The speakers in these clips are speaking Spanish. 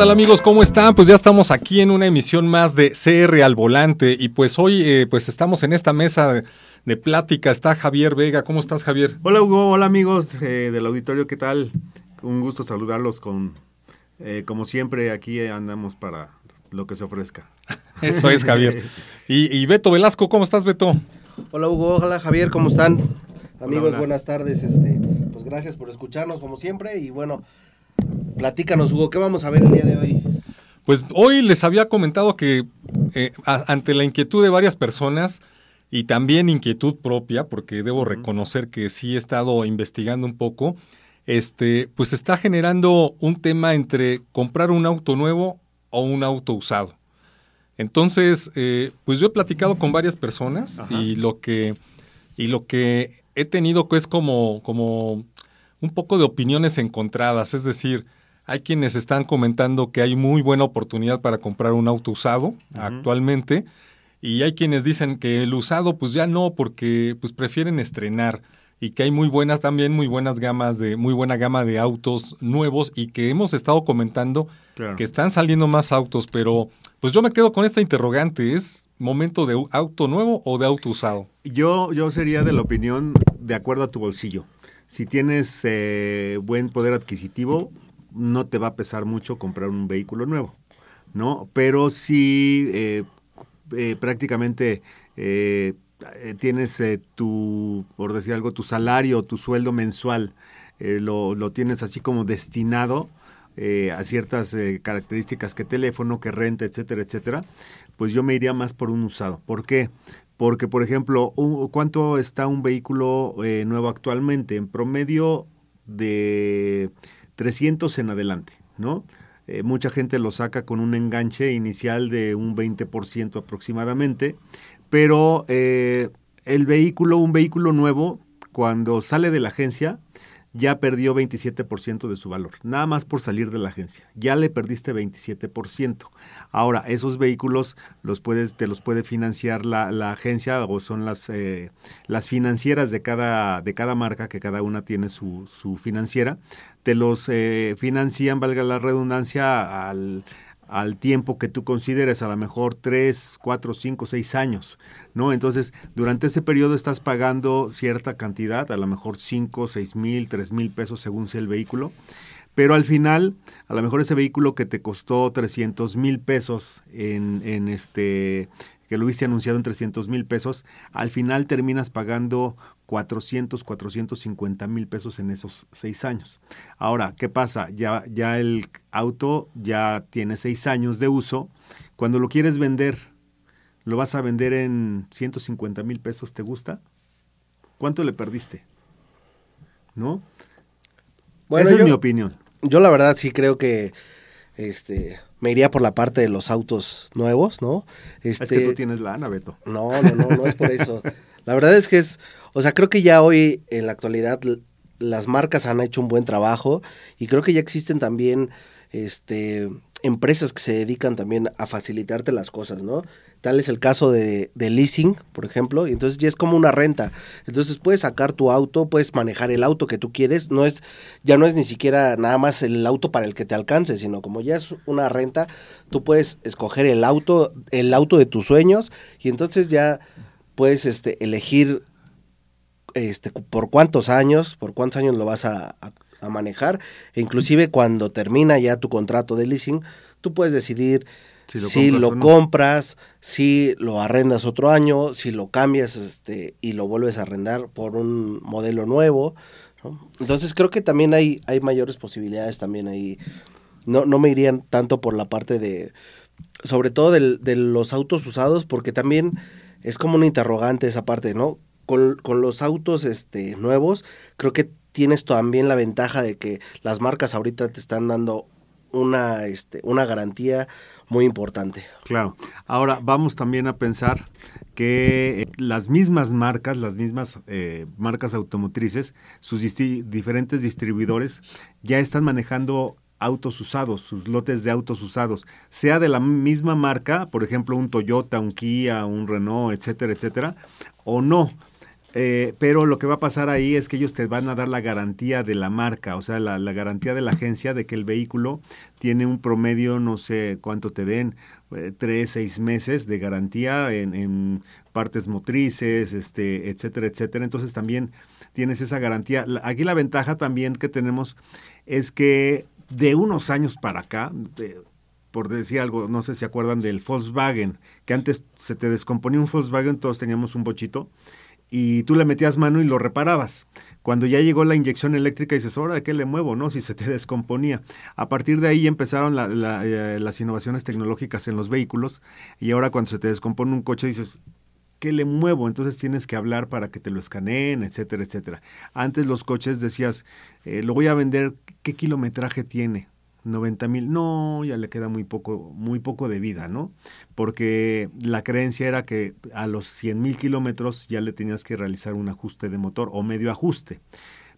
tal amigos? ¿Cómo están? Pues ya estamos aquí en una emisión más de CR al volante y pues hoy eh, pues estamos en esta mesa de, plática. Está Javier Vega. ¿Cómo estás Javier? Hola Hugo, hola amigos eh, del auditorio, ¿qué tal? Un gusto saludarlos con, eh, como siempre, aquí andamos para lo que se ofrezca. Eso es Javier. Y, y, Beto Velasco, ¿cómo estás Beto? Hola Hugo, hola Javier, ¿cómo están? Amigos, buenas tardes. Este, pues gracias por escucharnos como siempre y bueno, Platícanos, Hugo, ¿qué vamos a ver el día de hoy? Pues hoy les había comentado que eh, ante la inquietud de varias personas y también inquietud propia, porque debo reconocer que sí he estado investigando un poco, este, pues está generando un tema entre comprar un auto nuevo o un auto usado. Entonces, eh, pues yo he platicado con varias personas y lo que y lo que he tenido es como, como un poco de opiniones encontradas, es decir, hay quienes están comentando que hay muy buena oportunidad para comprar un auto usado actualmente y hay quienes dicen que el usado pues ya no porque pues prefieren estrenar y que hay muy buenas también muy buenas gamas de muy buena gama de autos nuevos y que hemos estado comentando que están saliendo más autos, pero pues yo me quedo con esta interrogante, ¿es momento de auto nuevo o de auto usado? Yo yo sería de la opinión de acuerdo a tu bolsillo. Si tienes eh, buen poder adquisitivo, no te va a pesar mucho comprar un vehículo nuevo, ¿no? Pero si eh, eh, prácticamente eh, tienes tu, por decir algo, tu salario, tu sueldo mensual, lo, lo, tienes así como destinado a ciertas características que teléfono, que renta, etcétera, etcétera, pues yo me iría más por un usado. ¿Por qué? Porque, por ejemplo, ¿cuánto está un vehículo nuevo actualmente? En promedio de 300 en adelante, ¿no? Eh, mucha gente lo saca con un enganche inicial de un 20% aproximadamente, pero eh, el vehículo, un vehículo nuevo, cuando sale de la agencia, ya perdió 27% de su valor, nada más por salir de la agencia. Ya le perdiste 27%. Ahora, esos vehículos te los puede financiar la, la agencia o son las, eh, las financieras de cada, de cada marca, que cada una tiene su, su financiera. Te los eh, financian, valga la redundancia, al al tiempo que tú consideres, a lo mejor tres, cuatro, cinco, seis años, ¿no? Entonces, durante ese periodo estás pagando cierta cantidad, a lo mejor cinco, seis mil, tres mil pesos según sea el vehículo, pero al final, a lo mejor ese vehículo que te costó 300 mil pesos en, en este que lo hubiese anunciado en 300 mil pesos, al final terminas pagando 400, 450 mil pesos en esos seis años. Ahora, ¿qué pasa? Ya, ya el auto ya tiene seis años de uso. Cuando lo quieres vender, lo vas a vender en 150 mil pesos, ¿te gusta? ¿Cuánto le perdiste? ¿No? Esa es mi opinión. Yo la verdad sí creo que este me iría por la parte de los autos nuevos, ¿no? Este, es que tú tienes lana, Beto. No, no, no, no es por eso. La verdad es que es, o sea, creo que ya hoy en la actualidad las marcas han hecho un buen trabajo y creo que ya existen también este empresas que se dedican también a facilitarte las cosas, ¿no? Tal es el caso de, leasing, por ejemplo, y entonces ya es como una renta. Entonces puedes sacar tu auto, puedes manejar el auto que tú quieres, no es, ya no es ni siquiera nada más el auto para el que te alcance, sino como ya es una renta, tú puedes escoger el auto, el auto de tus sueños, y entonces ya puedes este, elegir este, por cuántos años, por cuántos años lo vas a, a manejar, e inclusive cuando termina ya tu contrato de leasing, tú puedes decidir si lo, compras, si lo arrendas otro año, si lo cambias este, y lo vuelves a arrendar por un modelo nuevo. Entonces creo que también hay, hay mayores posibilidades también ahí. No, no me irían tanto por la parte de, sobre todo de los autos usados, porque también es como una interrogante esa parte, ¿no? Con, con los autos este, nuevos, creo que tienes también la ventaja de que las marcas ahorita te están dando una, este, una garantía muy importante. Claro. Ahora vamos también a pensar que eh, las mismas marcas, las mismas eh, marcas automotrices, sus diferentes distribuidores ya están manejando autos usados, sus lotes de autos usados, sea de la misma marca, por ejemplo, un Toyota, un Kia, un Renault, etcétera, etcétera, o no. eh, pero lo que va a pasar ahí es que ellos te van a dar la garantía de la marca, o sea, la, garantía de la agencia de que el vehículo tiene un promedio, no sé cuánto te den, eh, tres, seis meses de garantía en, en, partes motrices, este, etcétera, etcétera. Entonces también tienes esa garantía. Aquí la ventaja también que tenemos es que de unos años para acá, por decir algo, no sé si acuerdan del Volkswagen, que antes se te descomponía un Volkswagen, todos teníamos un bochito y tú le metías mano y lo reparabas. Cuando ya llegó la inyección eléctrica dices, ahora qué le muevo, ¿no? Si se te descomponía. A partir de ahí empezaron eh, las innovaciones tecnológicas en los vehículos y ahora cuando se te descompone un coche dices, ¿qué le muevo? Entonces tienes que hablar para que te lo escaneen, etcétera, etcétera. Antes los coches decías, eh, lo voy a vender, ¿qué kilometraje tiene? 90 mil, no, ya le queda muy poco, muy poco de vida, ¿no? Porque la creencia era que a los 100 mil kilómetros ya le tenías que realizar un ajuste de motor o medio ajuste.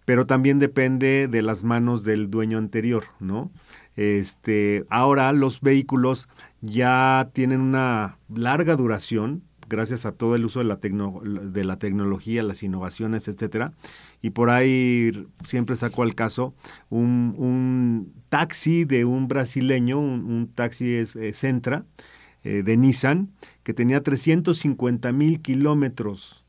Pero también depende de las manos del dueño anterior, ¿no? Este, ahora los vehículos ya tienen una larga duración, gracias a todo el uso de la, de la tecnología, las innovaciones, etcétera. Y por ahí siempre saco al caso un, taxi de un brasileño, un, taxi es, Centra, eh, de Nissan, que tenía 350 mil kilómetros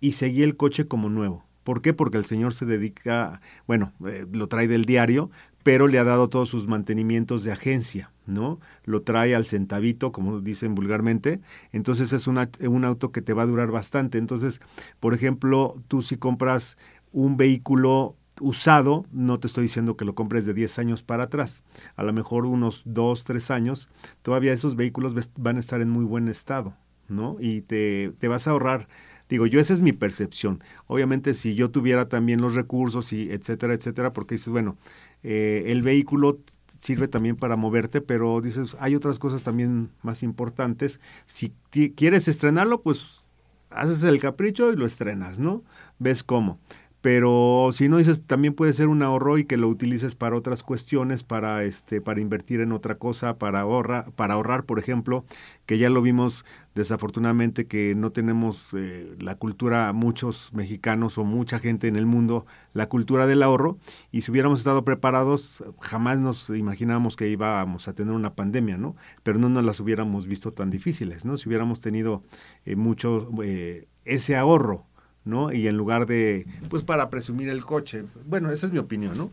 y seguía el coche como nuevo. ¿Por qué? Porque el señor se dedica, bueno, eh, lo trae del diario, pero le ha dado todos sus mantenimientos de agencia, ¿no? Lo trae al centavito, como dicen vulgarmente, entonces es un auto que te va a durar bastante. Entonces, por ejemplo, tú si compras un vehículo usado, no te estoy diciendo que lo compres de 10 años para atrás, a lo mejor unos 2, 3 años, todavía esos vehículos van a estar en muy buen estado, ¿no? Y te, te vas a ahorrar Digo, yo esa es mi percepción. Obviamente si yo tuviera también los recursos y etcétera, etcétera, porque dices, bueno, eh, el vehículo sirve también para moverte, pero dices, hay otras cosas también más importantes. Si quieres estrenarlo, pues haces el capricho y lo estrenas, ¿no? Ves cómo. Pero si no dices, también puede ser un ahorro y que lo utilices para otras cuestiones, para este, para invertir en otra cosa, para ahorrar, para ahorrar, por ejemplo, que ya lo vimos desafortunadamente que no tenemos eh, la cultura, muchos mexicanos o mucha gente en el mundo, la cultura del ahorro, y si hubiéramos estado preparados, jamás nos imaginábamos que íbamos a tener una pandemia, ¿no? Pero no nos las hubiéramos visto tan difíciles, ¿no? Si hubiéramos tenido eh, mucho eh, ese ahorro ¿no? Y en lugar de, pues para presumir el coche. Bueno, esa es mi opinión, ¿no?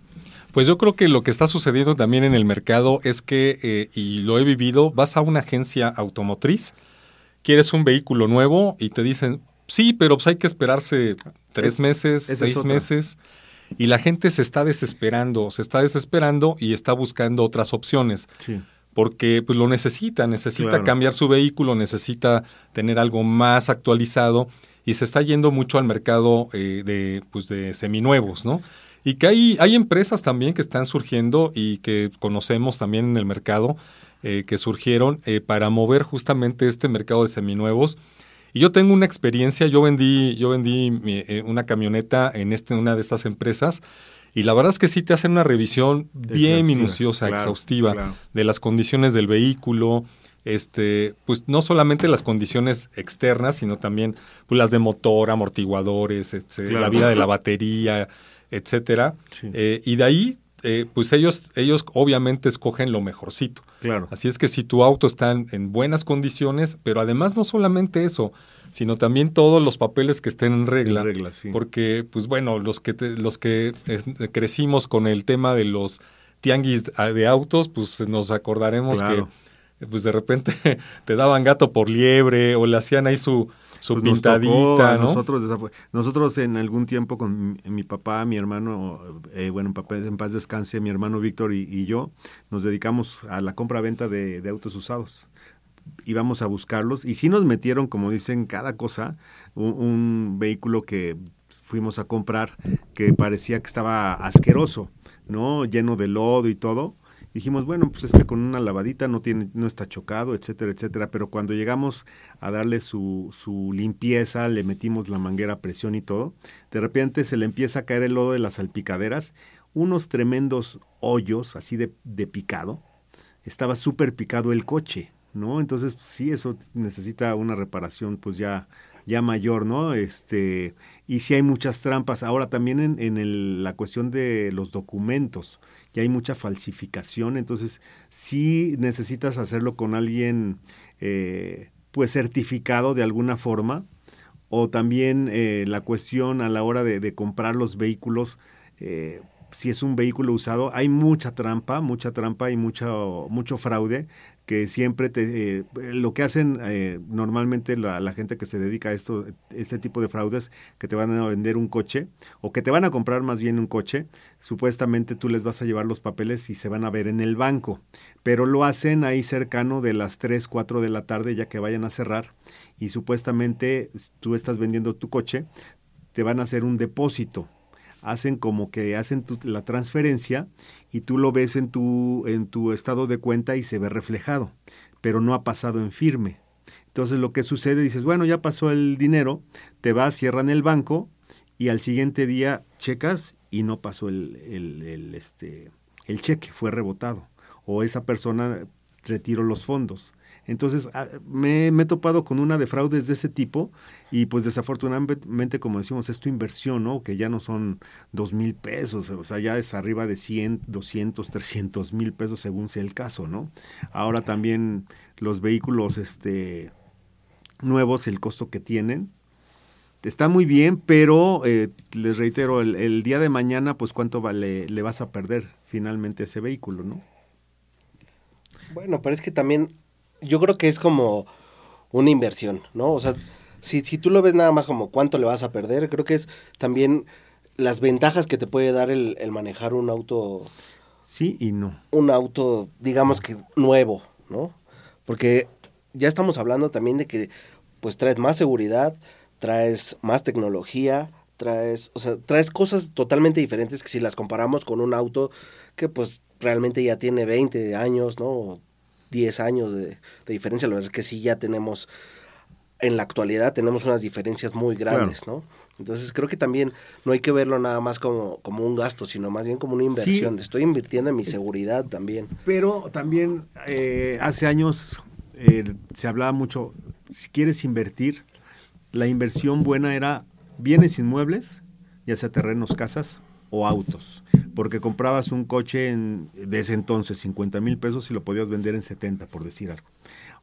Pues yo creo que lo que está sucediendo también en el mercado es que, eh, y lo he vivido, vas a una agencia automotriz, quieres un vehículo nuevo y te dicen, sí, pero pues hay que esperarse tres meses, seis meses. Y la gente se está desesperando, se está desesperando y está buscando otras opciones. Sí porque pues lo necesita, necesita cambiar su vehículo, necesita tener algo más actualizado y se está yendo mucho al mercado eh, de, pues de seminuevos, ¿no? Y que hay, hay empresas también que están surgiendo y que conocemos también en el mercado, eh, que surgieron eh, para mover justamente este mercado de seminuevos. Y yo tengo una experiencia, yo vendí, yo vendí una camioneta en este, una de estas empresas y la verdad es que sí te hacen una revisión bien minuciosa, exhaustiva de las condiciones del vehículo, este, pues no solamente las condiciones externas, sino también pues, las de motor, amortiguadores, la vida de la batería, etcétera. Eh, y de ahí, eh, pues ellos, ellos obviamente escogen lo mejorcito. Claro. Así es que si tu auto está en, buenas condiciones, pero además no solamente eso, sino también todos los papeles que estén en regla. Porque, pues bueno, los que, los que crecimos con el tema de los tianguis de autos, pues nos acordaremos que pues de repente te daban gato por liebre o le hacían ahí su, su pues pintadita, ¿no? Nosotros, nosotros en algún tiempo con mi, papá, mi hermano, eh, bueno, papá en paz descanse, mi hermano Víctor y, yo, nos dedicamos a la compra-venta de, autos usados. Íbamos a buscarlos y sí nos metieron, como dicen, cada cosa, un vehículo que fuimos a comprar que parecía que estaba asqueroso, ¿no? Lleno de lodo y todo dijimos, bueno, pues este con una lavadita no tiene, no está chocado, etcétera, etcétera. Pero cuando llegamos a darle su, su limpieza, le metimos la manguera a presión y todo, de repente se le empieza a caer el lodo de las salpicaderas, unos tremendos hoyos así de, de picado. Estaba súper picado el coche, ¿no? Entonces, sí, eso necesita una reparación, pues ya ya mayor, ¿no? Este, y sí hay muchas trampas. Ahora también en, en el, la cuestión de los documentos, ya hay mucha falsificación, entonces sí necesitas hacerlo con alguien eh, pues certificado de alguna forma, o también eh, la cuestión a la hora de, de comprar los vehículos, eh, si es un vehículo usado, hay mucha trampa, mucha trampa y mucho, mucho fraude que siempre te, eh, lo que hacen eh, normalmente la, la, gente que se dedica a esto, este tipo de fraudes, que te van a vender un coche o que te van a comprar más bien un coche, supuestamente tú les vas a llevar los papeles y se van a ver en el banco, pero lo hacen ahí cercano de las 3, 4 de la tarde ya que vayan a cerrar y supuestamente tú estás vendiendo tu coche, te van a hacer un depósito hacen como que hacen tu, la transferencia y tú lo ves en tu, en tu estado de cuenta y se ve reflejado, pero no ha pasado en firme. Entonces lo que sucede, dices, bueno, ya pasó el dinero, te vas, cierran el banco y al siguiente día checas y no pasó el, el, el, este, el cheque, fue rebotado. O esa persona retiró los fondos. Entonces, ah, me, me, he topado con una de fraudes de ese tipo y pues desafortunadamente, como decimos, es tu inversión, ¿no? Que ya no son dos mil pesos, o sea, ya es arriba de 100, 200, 300 mil pesos según sea el caso, ¿no? Ahora también los vehículos este, nuevos, el costo que tienen, está muy bien, pero eh, les reitero, el, el, día de mañana, pues cuánto vale, le vas a perder finalmente ese vehículo, ¿no? Bueno, pero es que también yo creo que es como una inversión, ¿no? O sea, si, si tú lo ves nada más como cuánto le vas a perder, creo que es también las ventajas que te puede dar el, el manejar un auto. Sí y no. Un auto, digamos que nuevo, ¿no? Porque ya estamos hablando también de que pues traes más seguridad, traes más tecnología, traes, o sea, traes cosas totalmente diferentes que si las comparamos con un auto que pues realmente ya tiene 20 años, ¿no? 10 años de, de, diferencia, la verdad es que sí ya tenemos, en la actualidad tenemos unas diferencias muy grandes, claro. ¿no? Entonces creo que también no hay que verlo nada más como, como un gasto, sino más bien como una inversión. Sí. Estoy invirtiendo en mi seguridad también. Pero también eh, hace años eh, se hablaba mucho, si quieres invertir, la inversión buena era bienes inmuebles, ya sea terrenos, casas o autos porque comprabas un coche en, de ese entonces, 50 mil pesos, y lo podías vender en 70, por decir algo.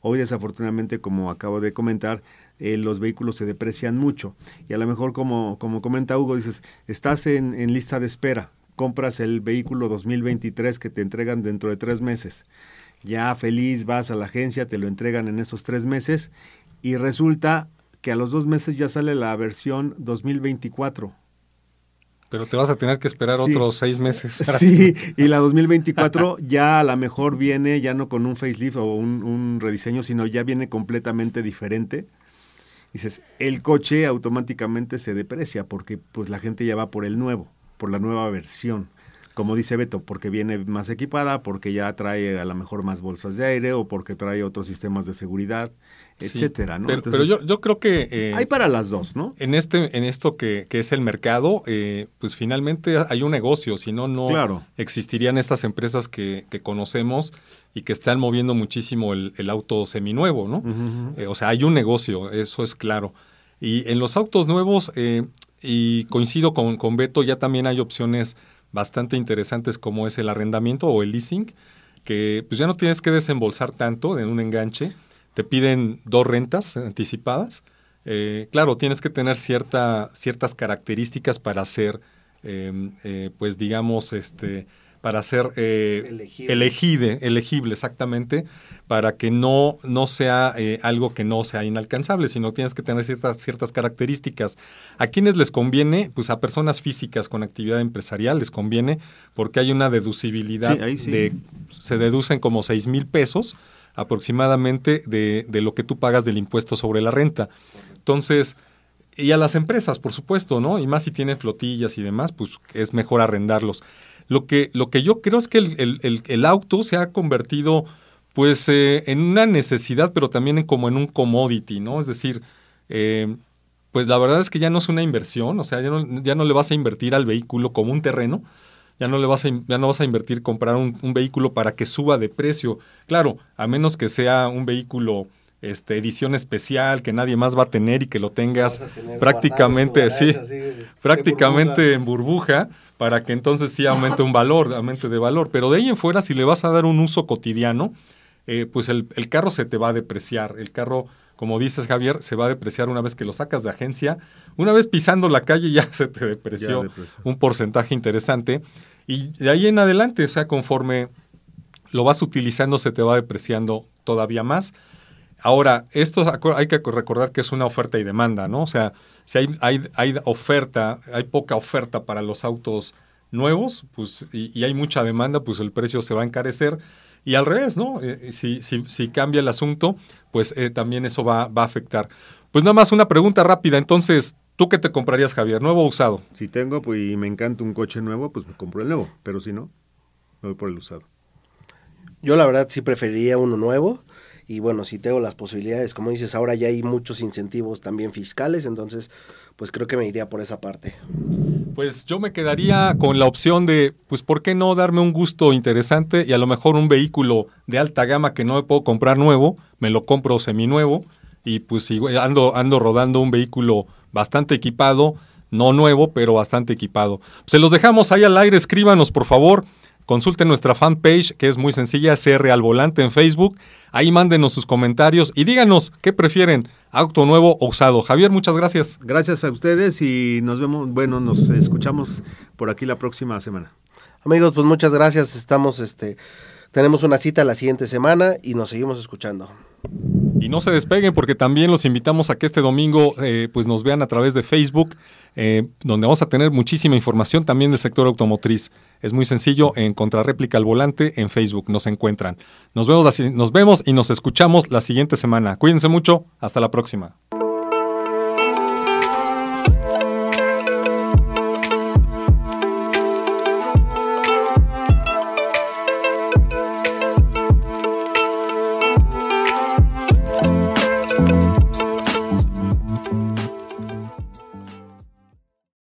Hoy, desafortunadamente, como acabo de comentar, eh, los vehículos se deprecian mucho. Y a lo mejor, como, como comenta Hugo, dices, estás en, en lista de espera, compras el vehículo 2023 que te entregan dentro de tres meses. Ya feliz vas a la agencia, te lo entregan en esos tres meses y resulta que a los dos meses ya sale la versión 2024 pero te vas a tener que esperar sí. otros seis meses. Sí, y la 2024 ya a lo mejor viene ya no con un facelift o un, un, rediseño, sino ya viene completamente diferente. Dices, el coche automáticamente se deprecia porque pues la gente ya va por el nuevo, por la nueva versión. Como dice Beto, porque viene más equipada, porque ya trae a lo mejor más bolsas de aire o porque trae otros sistemas de seguridad etcétera, ¿no? Pero, Entonces, pero, yo, yo creo que... Eh, hay para las dos, ¿no? En, este, en esto que, que es el mercado, eh, pues finalmente hay un negocio, si no, no claro. existirían estas empresas que, que, conocemos y que están moviendo muchísimo el, el auto seminuevo, ¿no? Uh -huh. eh, o sea, hay un negocio, eso es claro. Y en los autos nuevos, eh, y coincido con, con Beto, ya también hay opciones bastante interesantes como es el arrendamiento o el leasing, que pues ya no tienes que desembolsar tanto en un enganche te piden dos rentas anticipadas. Eh, claro, tienes que tener cierta, ciertas características para ser, eh, eh, pues digamos, este, para ser elegible. Elegide, elegible exactamente, para que no, no sea algo que no sea inalcanzable, sino tienes que tener ciertas, ciertas características. ¿A quiénes les conviene? Pues a personas físicas con actividad empresarial les conviene porque hay una deducibilidad sí, sí. de, se deducen como seis mil pesos aproximadamente de, de, lo que tú pagas del impuesto sobre la renta. Entonces, y a las empresas, por supuesto, ¿no? Y más si tienen flotillas y demás, pues es mejor arrendarlos. Lo que, lo que yo creo es que el, el, el auto se ha convertido pues eh, en una necesidad, pero también en, como en un commodity, ¿no? Es decir, eh, pues la verdad es que ya no es una inversión, o sea, ya no, ya no le vas a invertir al vehículo como un terreno, ya no le vas a, ya no vas a invertir comprar un, un, vehículo para que suba de precio. Claro, a menos que sea un vehículo este, edición especial que nadie más va a tener y que lo tengas prácticamente, sí, prácticamente en burbuja para que entonces sí aumente un valor, aumente de valor. Pero de ahí en fuera, si le vas a dar un uso cotidiano, eh, pues el, el, carro se te va a depreciar. El carro, como dices Javier, se va a depreciar una vez que lo sacas de agencia. Una vez pisando la calle ya se te depreció, un porcentaje interesante. Y de ahí en adelante, o sea, conforme lo vas utilizando, se te va depreciando todavía más. Ahora, esto hay que recordar que es una oferta y demanda, ¿no? O sea, si hay, hay, hay oferta, hay poca oferta para los autos nuevos, pues, y, hay mucha demanda, pues el precio se va a encarecer. Y al revés, ¿no? Eh, si, si, si, cambia el asunto, pues eh, también eso va, va, a afectar. Pues nada más una pregunta rápida. Entonces, ¿tú qué te comprarías, Javier? ¿Nuevo o usado? Si tengo pues, y me encanta un coche nuevo, pues me compro el nuevo. Pero si no, me voy por el usado. Yo la verdad sí preferiría uno nuevo y bueno, si tengo las posibilidades, como dices, ahora ya hay muchos incentivos también fiscales, entonces pues creo que me iría por esa parte. Pues yo me quedaría con la opción de, pues, ¿por qué no darme un gusto interesante y a lo mejor un vehículo de alta gama que no me puedo comprar nuevo, me lo compro seminuevo y pues ando, ando rodando un vehículo bastante equipado, no nuevo, pero bastante equipado. Se los dejamos ahí al aire, escríbanos por favor Consulten nuestra fanpage que es muy sencilla, CR al volante en Facebook. Ahí mándenos sus comentarios y díganos qué prefieren, auto nuevo o usado. Javier, muchas gracias. Gracias a ustedes y nos vemos, bueno, nos escuchamos por aquí la próxima semana. Amigos, pues muchas gracias. Estamos, este, tenemos una cita la siguiente semana y nos seguimos escuchando. Y no se despeguen porque también los invitamos a que este domingo eh, pues nos vean a través de Facebook, eh, donde vamos a tener muchísima información también del sector automotriz. Es muy sencillo, en Contrarréplica al Volante en Facebook nos encuentran. Nos vemos, nos vemos y nos escuchamos la siguiente semana. Cuídense mucho, hasta la próxima.